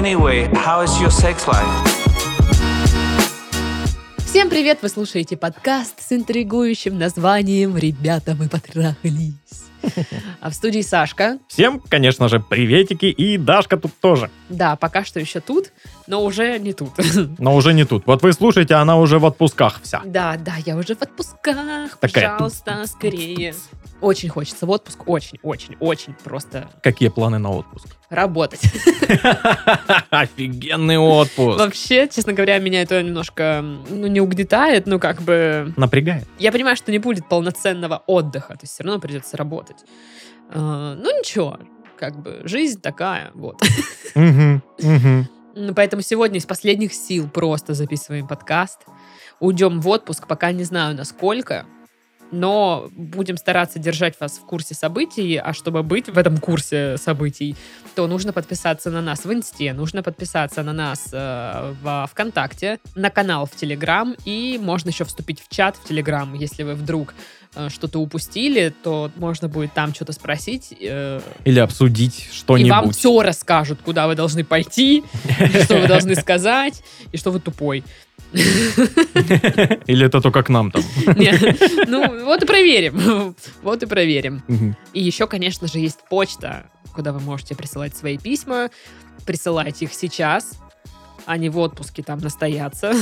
Anyway, how is your sex life? Всем привет! Вы слушаете подкаст с интригующим названием «Ребята, мы потрахались». А в студии Сашка. Всем, конечно же, приветики, и Дашка тут тоже. Да, пока что еще тут, но уже не тут. Но уже не тут. Вот вы слушаете, она уже в отпусках вся. Да, да, я уже в отпусках. Такая Пожалуйста, скорее. Очень хочется в отпуск, очень, очень, очень просто Какие планы на отпуск? работать. Офигенный отпуск. Вообще, честно говоря, меня это немножко, ну, не угнетает, ну, как бы... Напрягает. Я понимаю, что не будет полноценного отдыха, то есть все равно придется работать. А, Ну, ничего, как бы жизнь такая, вот. Ну, Поэтому сегодня из последних сил просто записываем подкаст. Уйдем в отпуск, пока не знаю насколько, но будем стараться держать вас в курсе событий, а чтобы быть в этом курсе событий, то нужно подписаться на нас в Инсте, нужно подписаться на нас э, во ВКонтакте, на канал в Телеграм, и можно еще вступить в чат в Телеграм, если вы вдруг что-то упустили, то можно будет там что-то спросить, э, Или обсудить и что-нибудь. вам все расскажут, куда вы должны пойти, что вы должны сказать, и что вы тупой. Или это только к нам там. Не, Ну, вот и проверим. Вот и проверим. И еще, конечно же, есть почта, куда вы можете присылать свои письма. Присылайте их сейчас. Они в отпуске там настоятся.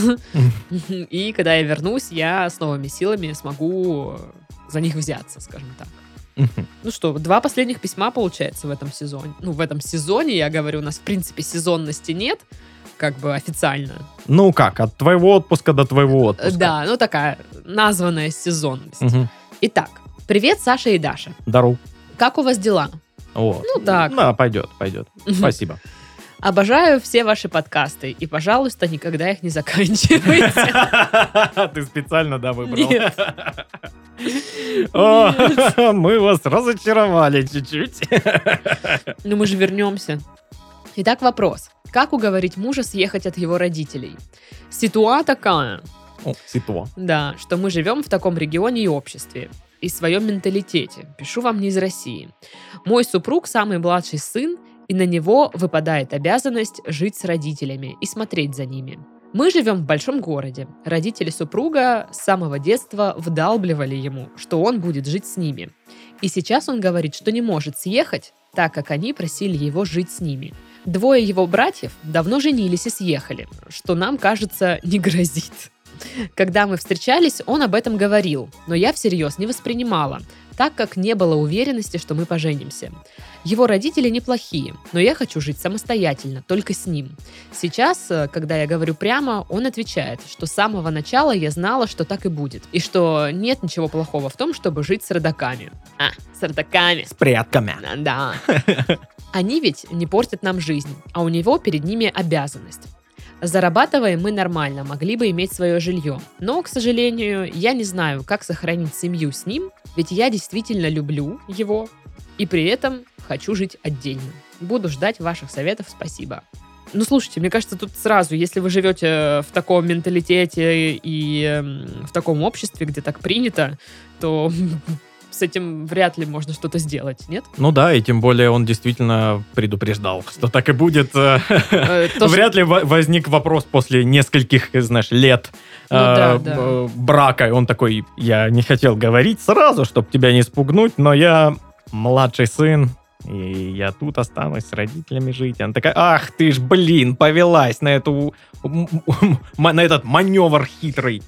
И когда я вернусь, я с новыми силами смогу за них взяться, скажем так. Ну что, два последних письма, получается, в этом сезоне. Ну, в этом сезоне, я говорю, у нас, в принципе, сезонности нет, как бы официально. Ну как, от твоего отпуска до твоего Э, отпуска. Да, ну такая названная сезонность. Мгм. Итак, привет, Саша и Даша. Дару. Как у вас дела? Вот. Ну так. Да, пойдет, пойдет. Спасибо. Обожаю все ваши подкасты и, пожалуйста, никогда их не заканчивайте. Ты специально, да, выбрал? Нет. Мы вас разочаровали чуть-чуть. Ну мы же вернемся. Итак, вопрос. Как уговорить мужа съехать от его родителей? Ситуа такая, О, ситуа. да, что мы живем в таком регионе и обществе, и своем менталитете. Пишу вам не из России. Мой супруг самый младший сын, и на него выпадает обязанность жить с родителями и смотреть за ними. Мы живем в большом городе. Родители супруга с самого детства вдалбливали ему, что он будет жить с ними. И сейчас он говорит, что не может съехать, так как они просили его жить с ними. Двое его братьев давно женились и съехали, что нам, кажется, не грозит. Когда мы встречались, он об этом говорил, но я всерьез не воспринимала, так как не было уверенности, что мы поженимся. Его родители неплохие, но я хочу жить самостоятельно, только с ним. Сейчас, э, когда я говорю прямо, он отвечает, что с самого начала я знала, что так и будет, и что нет ничего плохого в том, чтобы жить с родаками. А, с родаками. С предками. Да. Они ведь не портят нам жизнь, а у него перед ними обязанность. Зарабатываем мы нормально, могли бы иметь свое жилье. Но, к сожалению, я не знаю, как сохранить семью с ним, ведь я действительно люблю его и при этом хочу жить отдельно. Буду ждать ваших советов, спасибо. Ну, слушайте, мне кажется, тут сразу, если вы живете в таком менталитете и эм, в таком обществе, где так принято, то с этим вряд ли можно что-то сделать, нет? Ну да, и тем более он действительно предупреждал, что так и будет. Э, Вряд ли во- возник вопрос после нескольких, знаешь, лет Ну э, э, брака. И Он такой, я не хотел говорить сразу, чтобы тебя не спугнуть, но я младший сын, и я тут останусь с родителями жить. Она такая, ах ты ж, блин, повелась на эту на этот маневр хитрый.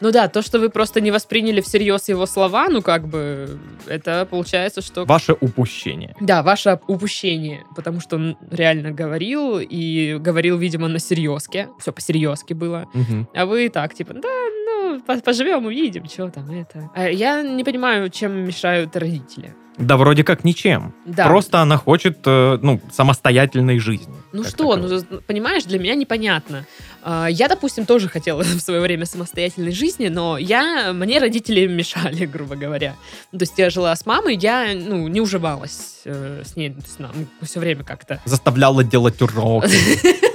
Ну да, то, что вы просто не восприняли всерьез его слова, ну как бы, это получается, что... Ваше упущение. Да, ваше упущение, потому что он реально говорил, и говорил, видимо, на серьезке. Все по-серьезке было. Мгм. А вы так, типа, да, ну, по- поживем, увидим, что там это. А я не понимаю, чем мешают родители. Да вроде как ничем. Да. Просто она хочет, э, ну, самостоятельной жизни. Ну что, таковой. ну, понимаешь, для меня непонятно. А, Я, допустим, тоже хотела в свое время самостоятельной жизни, но я, мне родители мешали, грубо говоря. Ну, То есть я жила с мамой, я, ну, не уживалась э, с ней, есть нам все время как-то. Заставляла делать уроки.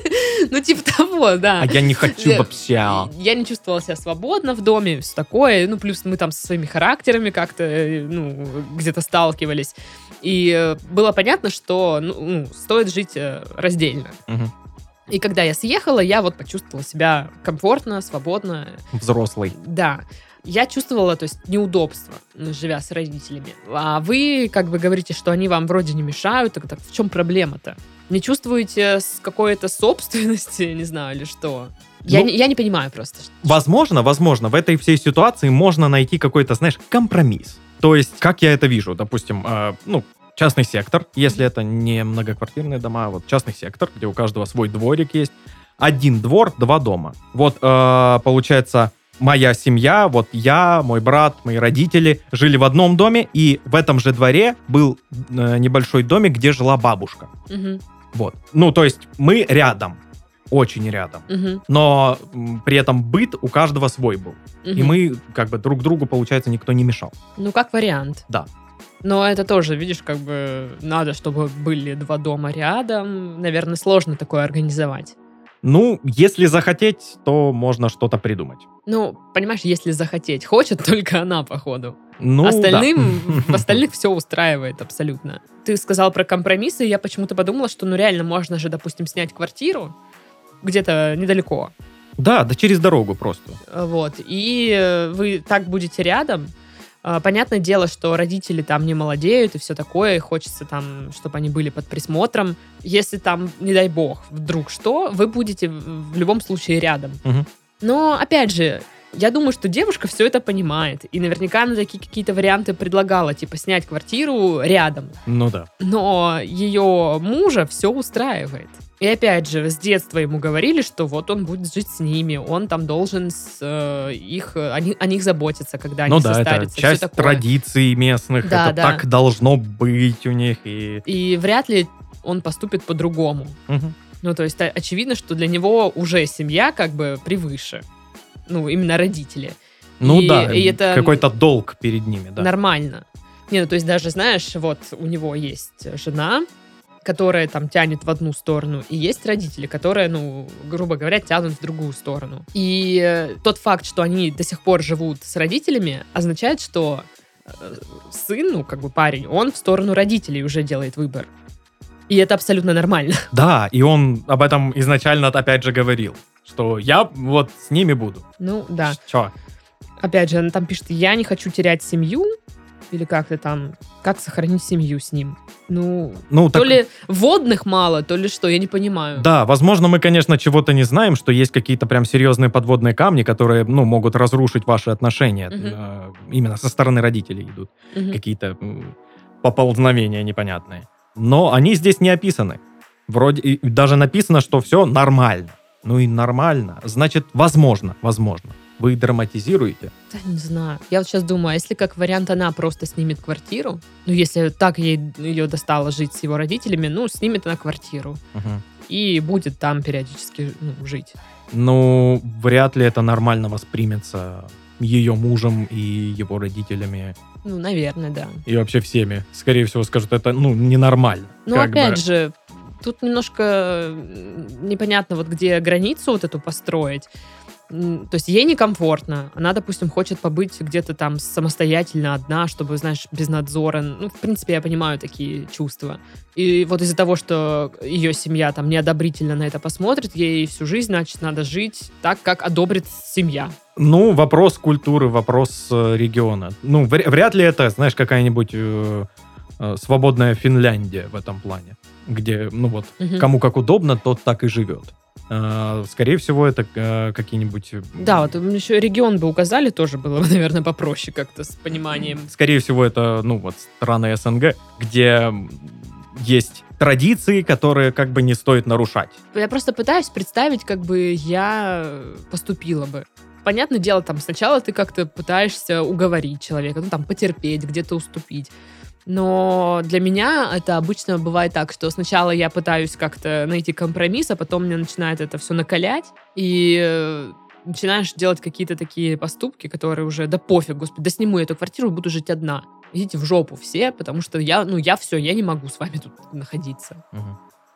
Ну, типа того, да. А я не хочу вообще. Я не чувствовала себя свободно в доме, все такое. Ну, плюс мы там со своими характерами как-то, э, ну, где-то сталкивались. И э, было понятно, что ну, ну, стоит жить раздельно. Мгм. И когда я съехала, я вот почувствовала себя комфортно, свободно. Взрослый. Да. Я чувствовала, то есть, неудобство, живя с родителями. А вы как бы говорите, что они вам вроде не мешают, так, так в чем проблема-то? Не чувствуете с какой-то собственности, не знаю, или что? Я, Ну, не, я не понимаю просто. Возможно, возможно, в этой всей ситуации можно найти какой-то, знаешь, компромисс. То есть, как я это вижу, допустим, э, ну, частный сектор, если это не многоквартирные дома, а вот частный сектор, где у каждого свой дворик есть. Один двор, два дома. Вот, э, получается, моя семья, вот я, мой брат, мои родители жили в одном доме, и в этом же дворе был э, небольшой домик, где жила бабушка. Мгм, Вот. Ну, то есть мы рядом, очень рядом. мгм, Но м, при этом быт у каждого свой был. И мгм. мы как бы друг другу, получается, никто не мешал. Ну, как вариант. Да. Но это тоже, видишь, как бы надо, чтобы были два дома рядом. Наверное, сложно такое организовать. Ну, если захотеть, то можно что-то придумать. Ну, понимаешь, если захотеть. Хочет только она, походу. Ну, да. Остальным, в остальных все устраивает абсолютно. Ты сказал про компромиссы, и я почему-то подумала, что ну реально можно же, допустим, снять квартиру где-то недалеко. Да, да через дорогу просто. Вот. И вы так будете рядом. А, Понятное дело, что родители там не молодеют и все такое, и хочется там, чтобы они были под присмотром. Если там, не дай бог, вдруг что, вы будете в любом случае рядом. Мгм. Но, опять же, я думаю, что девушка все это понимает. И наверняка она такие какие-то варианты предлагала, типа снять квартиру рядом. Ну да. Но ее мужа все устраивает. И опять же, с детства ему говорили, что вот он будет жить с ними, он там должен с, э, их, о, них, о них заботиться, когда они ну да, это состарятся. всё часть такое. традиций местных. Да, это да. так должно быть у них. И... И вряд ли он поступит по-другому. Мгм. Ну, то есть, о- очевидно, что для него уже семья как бы превыше. Ну, именно родители. Ну И- да, и это- какой-то долг перед ними, да. Нормально. Не, ну, то есть, даже, знаешь, вот у него есть жена, которая там тянет в одну сторону, и есть родители, которые, ну, грубо говоря, тянут в другую сторону. И э, тот факт, что они до сих пор живут с родителями, означает, что э, сын, ну, как бы парень, он в сторону родителей уже делает выбор. И это абсолютно нормально. Да, и он об этом изначально опять же говорил, что я вот с ними буду. Ну, да. Чё? Опять же, она там пишет, я не хочу терять семью, или как-то там, как сохранить семью с ним. Ну, Ну, то так, ли водных мало, то ли что, я не понимаю. да, возможно, мы, конечно, чего-то не знаем, что есть какие-то прям серьезные подводные камни, которые, ну, могут разрушить ваши отношения. Э, Именно со стороны родителей идут Мгм. какие-то поползновения непонятные. Но они здесь не описаны. Вроде даже написано, что все нормально. Ну и нормально. Значит, возможно, возможно. Вы драматизируете. Да не знаю. Я вот сейчас думаю, а если как вариант она просто снимет квартиру, ну, если так ей ее достало жить с его родителями, ну, снимет она квартиру Мгм. и будет там периодически ну, жить. Ну, вряд ли это нормально воспримется ее мужем и его родителями. Ну, наверное, да. И вообще всеми. Скорее всего, скажут, это, ну, ненормально. Ну, опять бы. же, тут немножко непонятно, вот где границу вот эту построить. То есть ей некомфортно. Она, допустим, хочет побыть где-то там самостоятельно одна, чтобы, знаешь, без надзора. Ну, в принципе, я понимаю такие чувства. И вот из-за того, что ее семья там неодобрительно на это посмотрит, ей всю жизнь, значит, надо жить так, как одобрит семья. Ну, вопрос культуры, вопрос э, региона. Ну, вря- вряд ли это, знаешь, какая-нибудь э, э, свободная Финляндия в этом плане, где, ну вот, Мгм. кому как удобно, тот так и живет. Э, Скорее всего, это э, какие-нибудь... Да, вот еще регион бы указали, тоже было бы, наверное, попроще как-то с пониманием. Скорее всего, это, ну, вот, страны СНГ, где есть традиции, которые как бы не стоит нарушать. Я просто пытаюсь представить, как бы я поступила бы. Понятное дело, там сначала ты как-то пытаешься уговорить человека, ну там потерпеть, где-то уступить. Но для меня это обычно бывает так, что сначала я пытаюсь как-то найти компромисс, а потом мне начинает это все накалять, и э, начинаешь делать какие-то такие поступки, которые уже, да пофиг, господи, да сниму эту квартиру буду жить одна. Идите в жопу все, потому что я, ну я все, я не могу с вами тут находиться.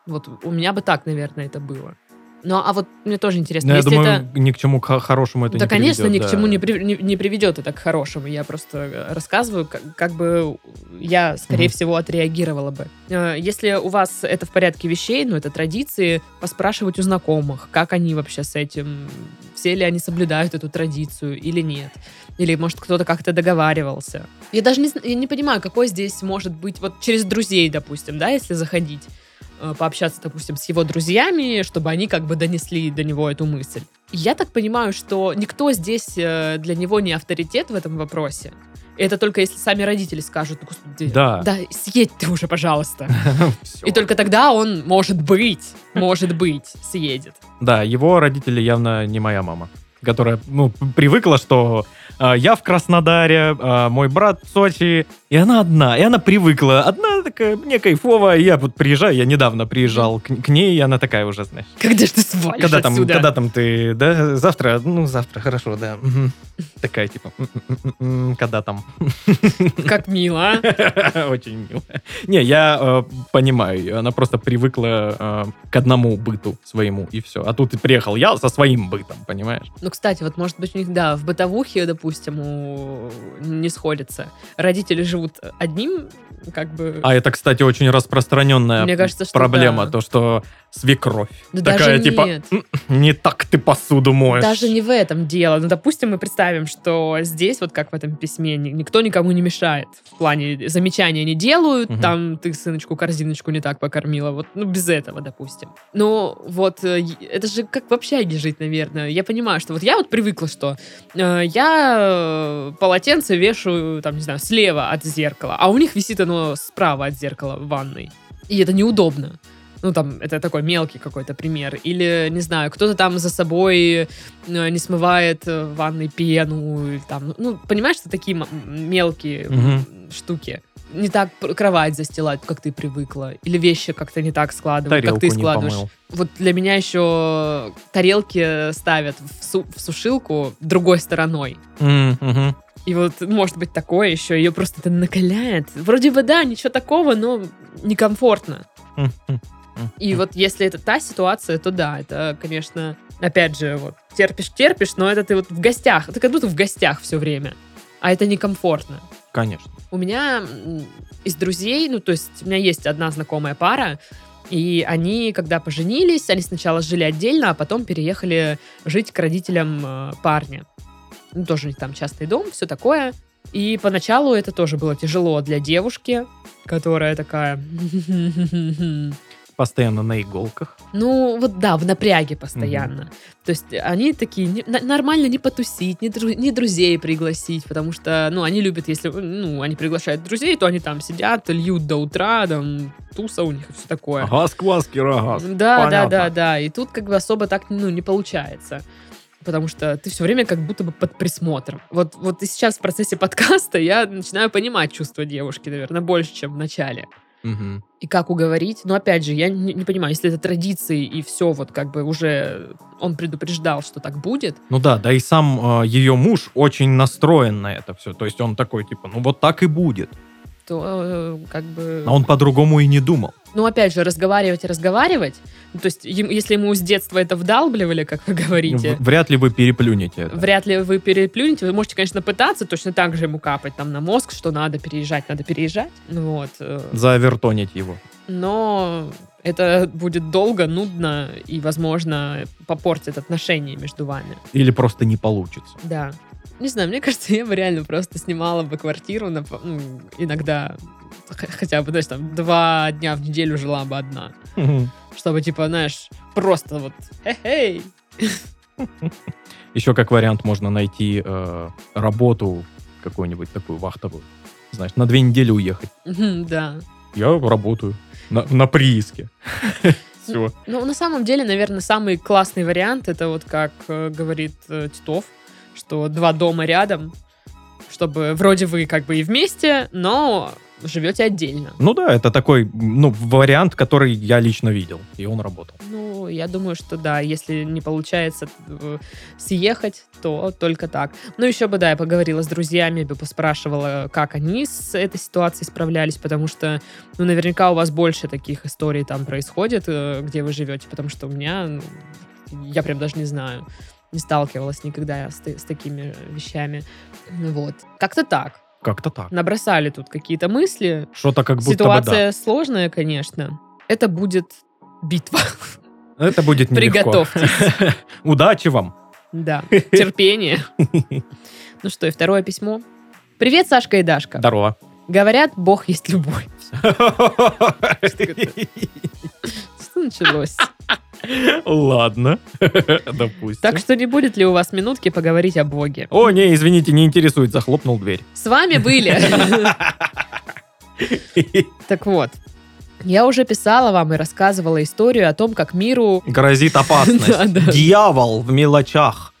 Вот у меня бы так, наверное, это было. Ну, а вот мне тоже интересно, Но я если думаю, это... ни к чему к хорошему это да, не конечно, приведет, ни к да. чему не, при- не, не приведет это к хорошему. Я просто э, рассказываю, как, как бы я, скорее Мгм. всего, отреагировала бы. Э, Если у вас это в порядке вещей, ну, это традиции, поспрашивать у знакомых, как они вообще с этим, все ли они соблюдают эту традицию или нет. Или, может, кто-то как-то договаривался. Я даже не, я не понимаю, какой здесь может быть, вот через друзей, допустим, да, если заходить, пообщаться, допустим, с его друзьями, чтобы они как бы донесли до него эту мысль. Я так понимаю, что никто здесь э, для него не авторитет в этом вопросе. Это только если сами родители скажут, ну, господи, Да. да, съедь ты уже, пожалуйста. И только тогда он, может быть, может быть, съедет. Да, его родители явно не моя мама, которая, ну, привыкла, что а, я в Краснодаре, мой брат в Сочи, и она одна, и она привыкла. Одна такая, мне кайфово, я вот приезжаю, я недавно приезжал к, к ней, и она такая уже, знаешь, Когда ж ты свалишь когда там, отсюда? когда там ты, да, завтра, ну, завтра, хорошо, да. Такая, типа, «М-м-м-м, когда там? Как мило, а? Очень мило. Не, я э, понимаю, её, она просто привыкла э, к одному быту своему, и все. А тут и приехал я со своим бытом, понимаешь? Ну, кстати, вот, может быть, у них, да, в бытовухе, допустим, у- не сходится. Родители живут одним, как бы... А это, кстати, очень распространенная Мне кажется, что проблема, да. то, что свекровь. Да такая, даже типа, нет. «М, не так ты посуду моешь. Даже не в этом дело. Ну, допустим, мы представим, что здесь, вот как в этом письме, ни- никто никому не мешает. В плане замечания не делают, Мгм. там ты сыночку корзиночку не так покормила. Вот, ну, без этого, допустим. Но вот э, это же как в общаге жить, наверное. Я понимаю, что вот я вот привыкла, что э, я э, полотенце вешаю, там, не знаю, слева от зеркала, а у них висит оно справа от зеркала в ванной. И это неудобно. Ну, там, это такой мелкий какой-то пример. Или, не знаю, кто-то там за собой э, не смывает э, в ванной пену. Или там, ну, ну, понимаешь, что такие мелкие м, штуки. Не так кровать застилать, как ты привыкла. Или вещи как-то не так складывать, Тарелку как ты складываешь. помыл. Вот для меня еще тарелки ставят в, су- в сушилку другой стороной. Мгм. И вот может быть такое еще, ее просто это накаляет. Вроде бы да, ничего такого, но некомфортно. И вот если это та ситуация, то да, это, конечно, опять же, вот терпишь-терпишь, но это ты вот в гостях, ты как будто в гостях все время, а это некомфортно. Конечно. У меня из друзей, ну, то есть у меня есть одна знакомая пара, и они, когда поженились, они сначала жили отдельно, а потом переехали жить к родителям э, парня. Ну, тоже там частный дом, все такое. И поначалу это тоже было тяжело для девушки, которая такая... Постоянно на иголках. Ну, вот да, в напряге постоянно. То есть они такие, не- нормально не потусить, не, дру- не друзей пригласить, потому что, ну, они любят, если, ну, они приглашают друзей, то они там сидят, льют до утра, там, туса у них и все такое. Газ, квас, кирогаз. Да, да, Понятно. да, да. И тут как бы особо так, ну, не получается. Потому что ты все время как будто бы под присмотром. Вот, вот и сейчас в процессе подкаста я начинаю понимать чувства девушки, наверное, больше, чем в начале. Мгм. И как уговорить? Но опять же, я не, не понимаю, если это традиции и все, вот как бы уже он предупреждал, что так будет. Ну да, да и сам э, ее муж очень настроен на это все. То есть он такой, типа, ну вот так и будет. то э, как бы... А он по-другому и не думал. Ну, опять же, разговаривать и разговаривать. Ну, то есть, если ему с детства это вдалбливали, как вы говорите, Вряд ли вы переплюнете это. вряд ли вы переплюнете. Вы можете, конечно, пытаться точно так же ему капать там на мозг, что надо переезжать, надо переезжать. Ну, вот. э, Завертонить его. Но это будет долго, нудно и, возможно, попортит отношения между вами. Или просто не получится. Да. Не знаю, мне кажется, я бы реально просто снимала бы квартиру на, ну, иногда хотя бы, знаешь, там два дня в неделю жила бы одна. Чтобы, типа, знаешь, просто вот хе-хей. Еще как вариант можно найти э, работу какую-нибудь такую вахтовую. Знаешь, на две недели уехать. Да. Я работаю на, на прииске. Все. Ну, на самом деле, наверное, самый классный вариант это вот как э, говорит э, Титов, что два дома рядом, чтобы вроде вы как бы и вместе, но живете отдельно. Ну да, это такой, ну, вариант, который я лично видел, и он работал. Ну, я думаю, что да, если не получается э, съехать, то только так. Ну, еще бы, да, я поговорила с друзьями, бы поспрашивала, как они с этой ситуацией справлялись, потому что, ну, наверняка у вас больше таких историй там происходит, э, где вы живете, потому что у меня ну, Я прям даже не знаю. Не сталкивалась никогда с, с такими вещами. Вот. Как-то так. Как-то так. Набросали тут какие-то мысли. Что-то как будто Ситуация бы сложная, конечно. Это будет битва. да. Это будет нелегко. Приготовьтесь. Удачи вам. Да. Терпение. Ну что, и второе письмо. Привет, Сашка и Дашка. Здорово. Говорят, Бог есть любовь. Что началось? Ладно. Допустим. Так что не будет ли у вас минутки поговорить о Боге? О, не, извините, не интересует, захлопнул дверь. С вами были. Так вот, я уже писала вам и рассказывала историю о том, как миру... Грозит опасность. Дьявол в мелочах.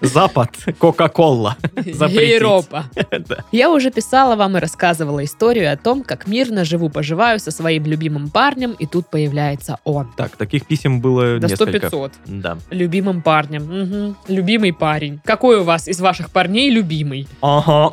Запад, Кока-Кола. Европа. Да. Я уже писала вам и рассказывала историю о том, как мирно живу-поживаю со своим любимым парнем, и тут появляется он. Так, таких писем было До несколько. 100-500. Да. Любимым парнем. Любимый парень. Какой у вас из ваших парней любимый? Ага.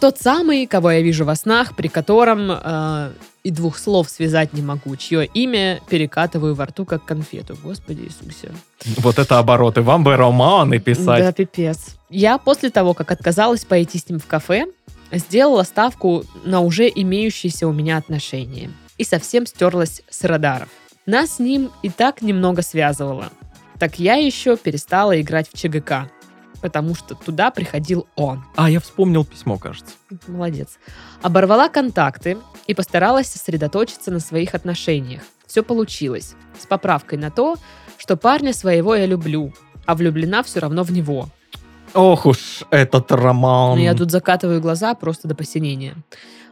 Тот самый, кого я вижу во снах, при котором э, и двух слов связать не могу, чье имя перекатываю во рту, как конфету. Господи Иисусе. Вот это обороты. Вам бы романы Да, писать. пипец. Я после того, как отказалась пойти с ним в кафе, сделала ставку на уже имеющиеся у меня отношения. И совсем стерлась с радаров. Нас с ним и так немного связывало. Так я еще перестала играть в ЧГК, потому что туда приходил он. А, я вспомнил письмо, кажется. Молодец. Оборвала контакты и постаралась сосредоточиться на своих отношениях. Все получилось. С поправкой на то, что парня своего я люблю, а влюблена все равно в него. Ох уж этот роман. Но я тут закатываю глаза просто до посинения.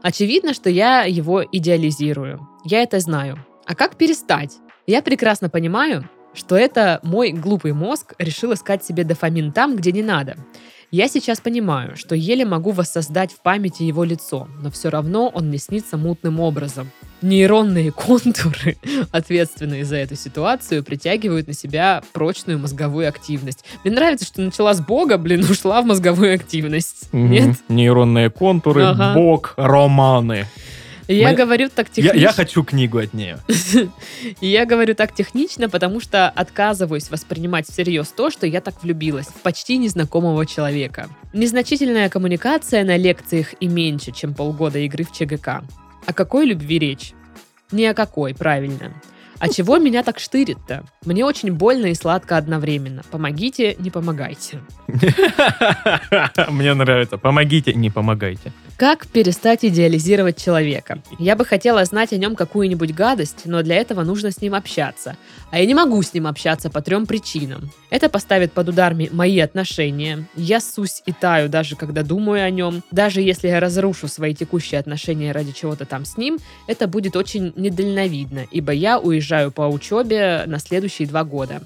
Очевидно, что я его идеализирую. Я это знаю. А как перестать? Я прекрасно понимаю, что это мой глупый мозг решил искать себе дофамин там, где не надо. Я сейчас понимаю, что еле могу воссоздать в памяти его лицо, но все равно он мне снится мутным образом. Нейронные контуры, ответственные за эту ситуацию, притягивают на себя прочную мозговую активность. Мне нравится, что начала с Бога, блин, ушла в мозговую активность. Нет? Нейронные контуры, Ага. бог, романы. Я Мы- говорю так Я, технично. я хочу книгу от нее. Я говорю так технично, потому что отказываюсь воспринимать всерьез то, что я так влюбилась в почти незнакомого человека. Незначительная коммуникация на лекциях и меньше, чем полгода игры в ЧГК. О какой любви речь? Ни о какой, правильно. А чего меня так штырит-то? Мне очень больно и сладко одновременно. Помогите, не помогайте. Мне нравится. Помогите, не помогайте. Как перестать идеализировать человека? Я бы хотела знать о нем какую-нибудь гадость, но для этого нужно с ним общаться. А я не могу с ним общаться по трем причинам. Это поставит под удар мои отношения. Я ссусь и таю, даже когда думаю о нем. Даже если я разрушу свои текущие отношения ради чего-то там с ним, это будет очень недальновидно, ибо я уезжаю по учебе на следующие два года.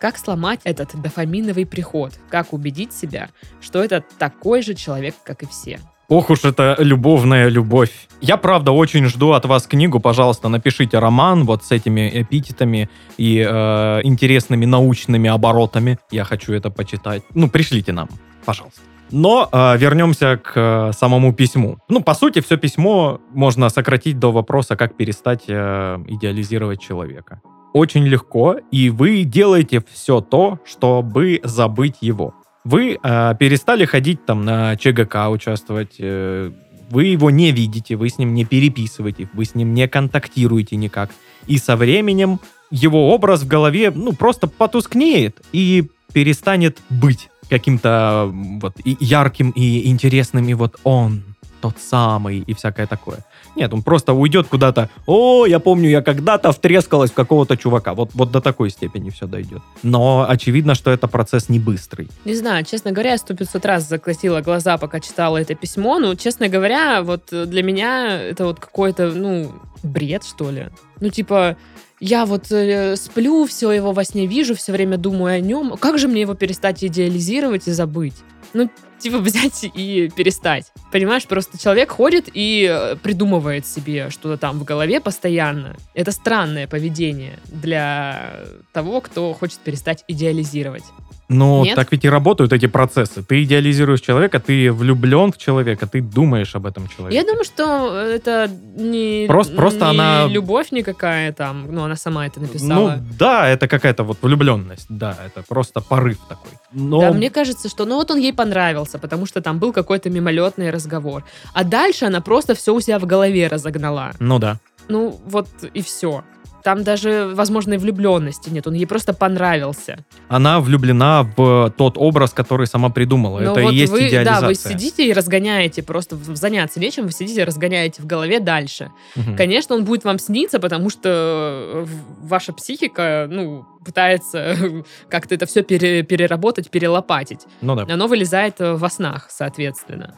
Как сломать этот дофаминовый приход? Как убедить себя, что это такой же человек, как и все? Ох уж это любовная любовь. Я, правда, очень жду от вас книгу. Пожалуйста, напишите роман вот с этими эпитетами и э, интересными научными оборотами. Я хочу это почитать. Ну, пришлите нам, пожалуйста. Но э, вернемся к э, самому письму. Ну, по сути, все письмо можно сократить до вопроса, как перестать э, идеализировать человека. Очень легко, и вы делаете все то, чтобы забыть его. Вы э, перестали ходить там на ЧГК участвовать, э, вы его не видите, вы с ним не переписываете, вы с ним не контактируете никак. И со временем его образ в голове, ну, просто потускнеет и перестанет быть каким-то вот ярким и интересным, и вот он тот самый, и всякое такое. Нет, он просто уйдет куда-то. О, я помню, я когда-то втрескалась в какого-то чувака. Вот, вот до такой степени все дойдет. Но очевидно, что это процесс не быстрый. Не знаю, честно говоря, я сто пятьсот раз закатила глаза, пока читала это письмо. Ну, честно говоря, вот для меня это вот какой-то, ну, бред, что ли. Ну, типа, я вот э, сплю, все его во сне вижу, все время думаю о нем. Как же мне его перестать идеализировать и забыть? Ну, типа взять и перестать. Понимаешь, просто человек ходит и э, придумывает себе что-то там в голове постоянно. Это странное поведение для того, кто хочет перестать идеализировать. Но Нет? так ведь и работают эти процессы. Ты идеализируешь человека, ты влюблен в человека, ты думаешь об этом человеке. Я думаю, что это не, Просто- просто не она- любовь никакая там, ну, она сама это написала. Ну да, это какая-то вот влюбленность, да, это просто порыв такой. Но Да, мне кажется, что ну вот он ей понравился, потому что там был какой-то мимолетный разговор. А дальше она просто все у себя в голове разогнала. ну да. Ну вот и все. Там даже, возможно, и влюбленности нет. Он ей просто понравился. Она влюблена в тот образ, который сама придумала. Но это вот и есть вы, идеализация. Да, вы сидите и разгоняете, просто заняться нечем, вы сидите и разгоняете в голове дальше. Мгм. Конечно, он будет вам сниться, потому что э, ваша психика, ну, пытается как-то это все переработать, перелопатить. Ну да. Оно вылезает э, во снах, соответственно.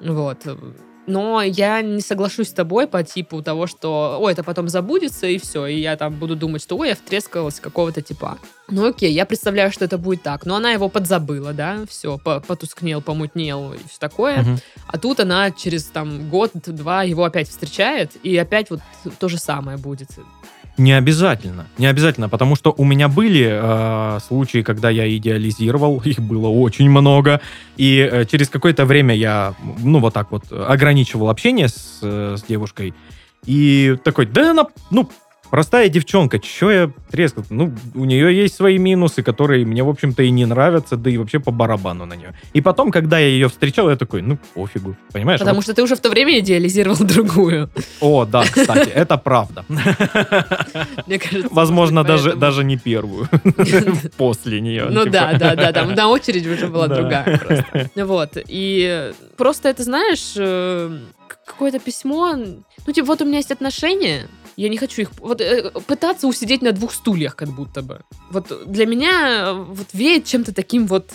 Вот. Но я не соглашусь с тобой по типу того, что, ой, это потом забудется, и все, и я там буду думать, что, ой, я втрескалась какого-то типа. Ну окей, я представляю, что это будет так. Но она его подзабыла, да, все, потускнел, помутнел и все такое. Мгм. А тут она через там год-два его опять встречает, и опять вот то же самое будет. Не обязательно. Не обязательно, потому что у меня были э, случаи, когда я идеализировал, их было очень много, и э, через какое-то время я, ну, вот так вот ограничивал общение с, э, с девушкой, и такой, да она, ну, простая девчонка, чё я трескал? Ну, у нее есть свои минусы, которые мне, в общем-то, и не нравятся, да и вообще по барабану на нее. И потом, когда я ее встречал, я такой, ну, пофигу, понимаешь? Потому Вот- что ты уже в то время идеализировал другую. О, да, кстати, это правда. Мне кажется. Возможно, даже, даже не первую. После нее. Ну типа. да, да, да, там на очередь уже была Да. другая просто. Вот. И просто это, знаешь, э, какое-то письмо. Ну, типа, вот у меня есть отношения. Я не хочу их... Вот э, пытаться усидеть на двух стульях, как будто бы. Вот для меня э, вот веет чем-то таким вот,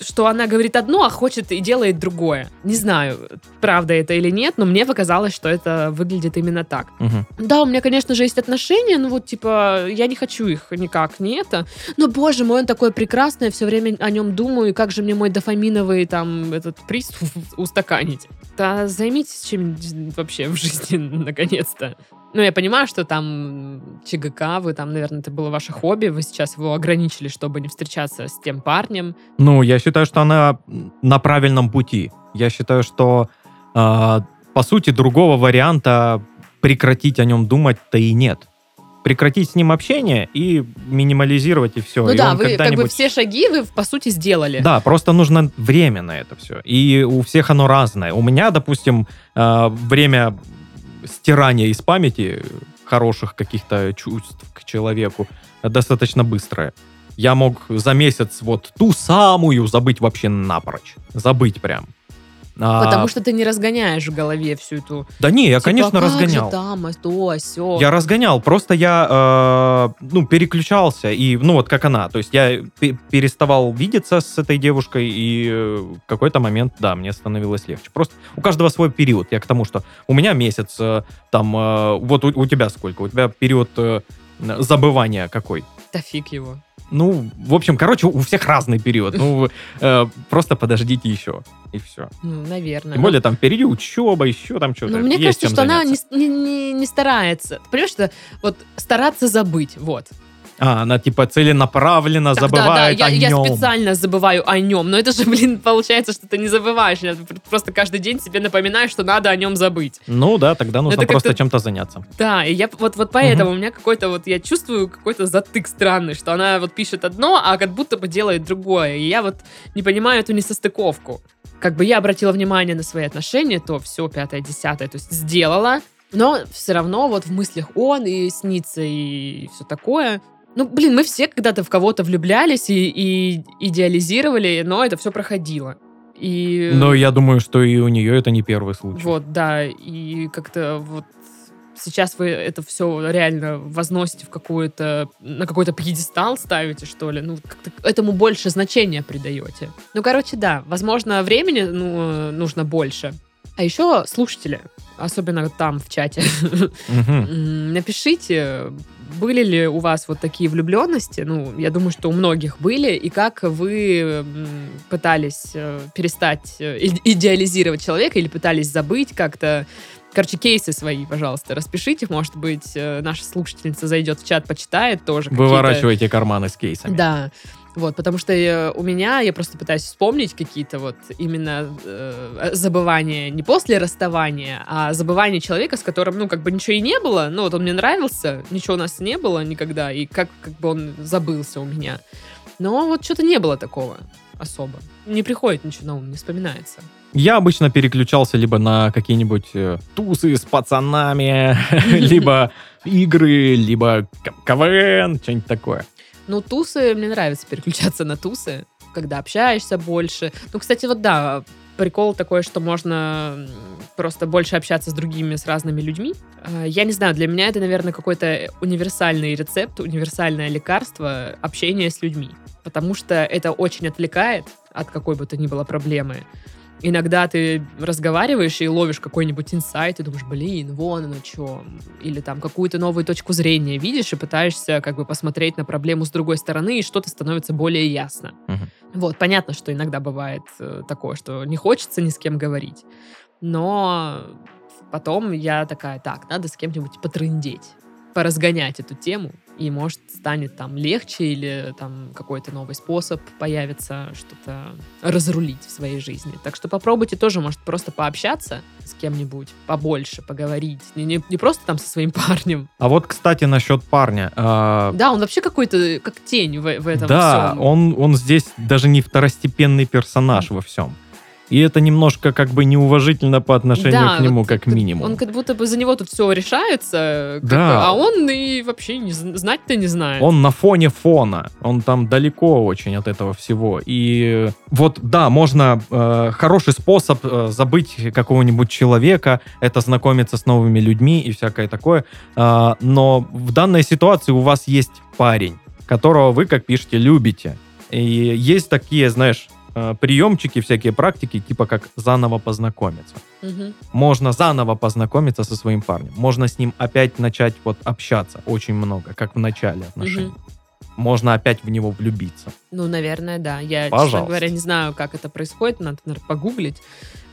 что она говорит одно, а хочет и делает другое. Не знаю, правда это или нет, но мне показалось, что это выглядит именно так. Мгм. Да, у меня, конечно же, есть отношения, но вот, типа, я не хочу их никак, не это. Но, боже мой, он такой прекрасный, я все время о нем думаю, и как же мне мой дофаминовый, там, этот приз устаканить. Да займитесь чем-нибудь вообще в жизни, наконец-то. Ну, я понимаю, что там ЧГК, вы там, наверное, это было ваше хобби, вы сейчас его ограничили, чтобы не встречаться с тем парнем. Ну, я считаю, что она на правильном пути. Я считаю, что, а, по сути, другого варианта прекратить о нем думать-то и нет. Прекратить с ним общение и минимализировать, и все. ну и да, вы как бы все шаги вы, по сути, сделали. Да, просто нужно время на это все. И у всех оно разное. У меня, допустим, э, время стирания из памяти хороших каких-то чувств к человеку достаточно быстрое. Я мог за месяц вот ту самую забыть вообще напрочь. Забыть прям. А, Потому что ты не разгоняешь в голове всю эту... Да не, я, типа, конечно, «А как же разгонял. там, а то, а сё». Я разгонял, просто я, э, ну, переключался, и, ну, вот как она, то есть я пе- переставал видеться с этой девушкой, и э, в какой-то момент, да, мне становилось легче. Просто у каждого свой период. Я к тому, что у меня месяц, э, там, э, вот у, у тебя сколько? У тебя период э, забывания какой? Да фиг его. Ну, в общем, короче, у всех разный период. Ну, э, просто подождите еще, и все. Ну, наверное. Тем более там впереди учеба, еще там что-то. Ну, мне Есть кажется, что она заняться. не- не- не старается. Ты понимаешь, что вот стараться забыть, вот. А, она типа целенаправленно Так, да, да, забывает я, о я нем. специально забываю о нем. Но это же, блин, получается, что ты не забываешь. Я просто каждый день себе напоминаю, что надо о нем забыть. Ну да, тогда нужно Это просто чем-то заняться. Да, и я вот, вот поэтому у меня какой-то вот, я чувствую какой-то затык странный, что она вот пишет одно, а как будто бы делает другое. И я вот не понимаю эту несостыковку. Как бы я обратила внимание на свои отношения, то все, пятое, десятое, то есть сделала, но все равно вот в мыслях он и снится и все такое. Ну, блин, мы все когда-то в кого-то влюблялись и, и идеализировали, но это все проходило. И... Но я думаю, что и у нее это не первый случай. Вот, да, и как-то вот сейчас вы это все реально возносите в какую-то, на какой-то пьедестал ставите, что ли, ну, как-то этому больше значения придаете. Ну, короче, да, возможно, времени ну, э, нужно больше. А еще слушатели, особенно там в чате, напишите, были ли у вас вот такие влюбленности? Ну, я думаю, что у многих были. И как вы пытались э, перестать э, идеализировать человека или пытались забыть как-то? Короче, кейсы свои, пожалуйста, распишите. Может быть, э, наша слушательница зайдет в чат, почитает тоже. Выворачивайте карманы с кейсами. Да. Вот, потому что э, у меня, я просто пытаюсь вспомнить какие-то вот именно э, забывания не после расставания, а забывание человека, с которым, ну, как бы ничего и не было, ну, вот он мне нравился, ничего у нас не было никогда, и как, как бы он забылся у меня. Но вот что-то не было такого особо. Не приходит ничего на ум, не вспоминается. Я обычно переключался либо на какие-нибудь э, тусы с пацанами, либо игры, либо КВН, что-нибудь такое. Ну, тусы, мне нравится переключаться на тусы, когда общаешься больше. Ну, кстати, вот да, прикол такой, что можно просто больше общаться с другими, с разными людьми. Э, Я не знаю, для меня это, наверное, какой-то универсальный рецепт, универсальное лекарство общения с людьми. Потому что это очень отвлекает от какой бы то ни было проблемы. Иногда ты разговариваешь и ловишь какой-нибудь инсайт, и думаешь, блин, вон оно что. Или там какую-то новую точку зрения видишь и пытаешься как бы посмотреть на проблему с другой стороны, и что-то становится более ясно. Мгм. Вот, понятно, что иногда бывает э, такое, что не хочется ни с кем говорить. Но потом я такая, так, надо с кем-нибудь потрындеть, поразгонять эту тему, и может станет там легче или там какой-то новый способ появится что-то разрулить в своей жизни. Так что попробуйте тоже, может, просто пообщаться с кем-нибудь побольше, поговорить. Не, не- не просто там со своим парнем. А вот, кстати, насчет парня. а, Да, он вообще какой-то как тень в, в этом да, всем. он, он здесь даже не второстепенный персонаж во всем. И это немножко как бы неуважительно по отношению Да, к нему, вот как минимум. Он как будто бы за него тут все решается, Да. а он и вообще не, зн- знать-то не знает. Он на фоне фона, он там далеко очень от этого всего. И вот, да, можно, э, хороший способ э, забыть какого-нибудь человека, это знакомиться с новыми людьми и всякое такое. А, но в данной ситуации у вас есть парень, которого вы, как пишете, любите. И есть такие, знаешь, э, приемчики, всякие практики, типа как заново познакомиться. Мгм. Можно заново познакомиться со своим парнем. Можно с ним опять начать вот общаться очень много, как в начале отношений. Можно опять в него влюбиться. Ну, наверное, да. Я, честно Пожалуйста. говоря, не знаю, как это происходит. Надо, наверное, погуглить,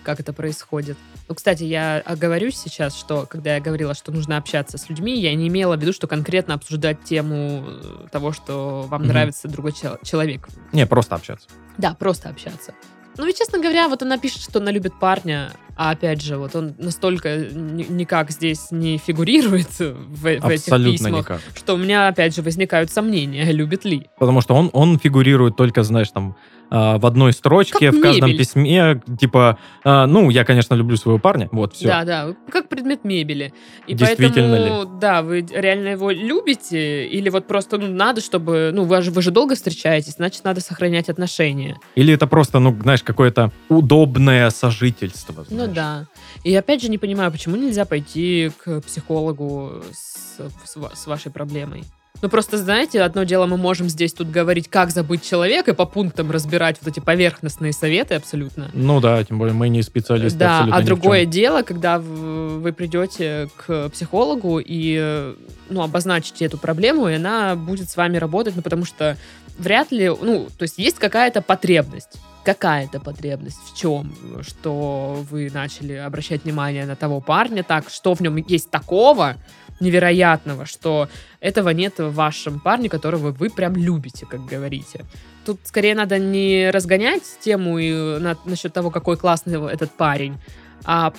как это происходит. Ну, кстати, я оговорюсь сейчас, что когда я говорила, что нужно общаться с людьми, я не имела в виду, что конкретно обсуждать тему э, того, что вам Мгм. нравится другой чел- человек. Не, просто общаться. Да, просто общаться. Ну, ведь, честно говоря, вот она пишет, что она любит парня, а опять же, вот он настолько ни- никак здесь не фигурирует в, в этих письмах, никак. что у меня, опять же, возникают сомнения, любит ли. Потому что он, он фигурирует только, знаешь, там, в одной строчке, Как в каждом мебель. письме, типа, а, ну, я, конечно, люблю своего парня, вот, все. Да, да, как предмет мебели. И Действительно поэтому, да, вы реально его любите, или вот просто, ну, надо, чтобы, ну, вы же, вы же долго встречаетесь, значит, надо сохранять отношения. Или это просто, ну, знаешь, какое-то удобное сожительство. Ну знаешь. да. И опять же не понимаю, почему нельзя пойти к психологу с, с с вашей проблемой. Ну просто, знаете, одно дело мы можем здесь тут говорить, как забыть человека, и по пунктам разбирать вот эти поверхностные советы абсолютно. Ну да, тем более мы не специалисты Да, а другое дело, когда вы придете к психологу и ну, обозначите эту проблему, и она будет с вами работать, ну, потому что вряд ли, ну, то есть есть какая-то потребность. Какая-то потребность в чем? Что вы начали обращать внимание на того парня, так, что в нем есть такого невероятного, что этого нет в вашем парне, которого вы прям любите, как говорите. Тут скорее надо не разгонять тему и на- насчет того, какой классный этот парень, а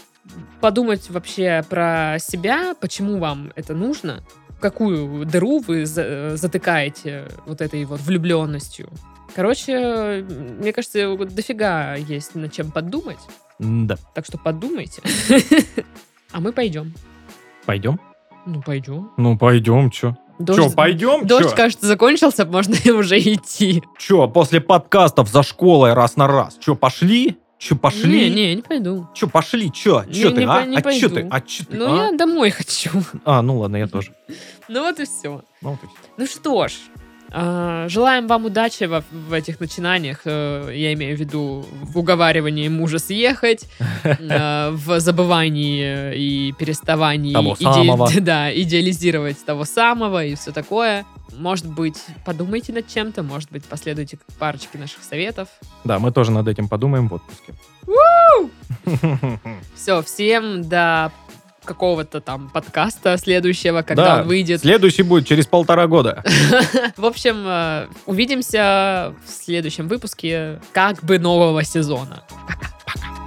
подумать вообще про себя, почему вам это нужно, какую дыру вы за- затыкаете вот этой вот влюбленностью. Короче, мне кажется, дофига есть над чем подумать, Да. так что подумайте. А мы пойдем. Пойдем? Ну, пойдем. Ну, пойдем, чё? Дождь, Чё, пойдем? дождь Чё? кажется, закончился, можно уже идти. Чё, после подкастов за школой раз на раз? Чё, пошли? Чё, пошли? Не, не, не пойду. Чё, пошли? Чё? Не- Чё ты, не а? по- не а пойду. ты? А чё ты, Ну, а? я домой хочу. А, ну ладно, я тоже. Ну вот и все. Ну, вот и всё. Ну что ж, А, Желаем вам удачи во- в этих начинаниях. Э, Я имею в виду в уговаривании мужа съехать, э, в забывании и переставании Того иде- да, идеализировать того самого и все такое. Может быть, подумайте над чем-то, может быть, последуйте парочке наших советов. Да, мы тоже над этим подумаем в отпуске. Все, всем до какого-то там подкаста следующего, когда Да, он выйдет. Следующий будет через полтора года. В общем, э, увидимся в следующем выпуске как бы нового сезона. Пока.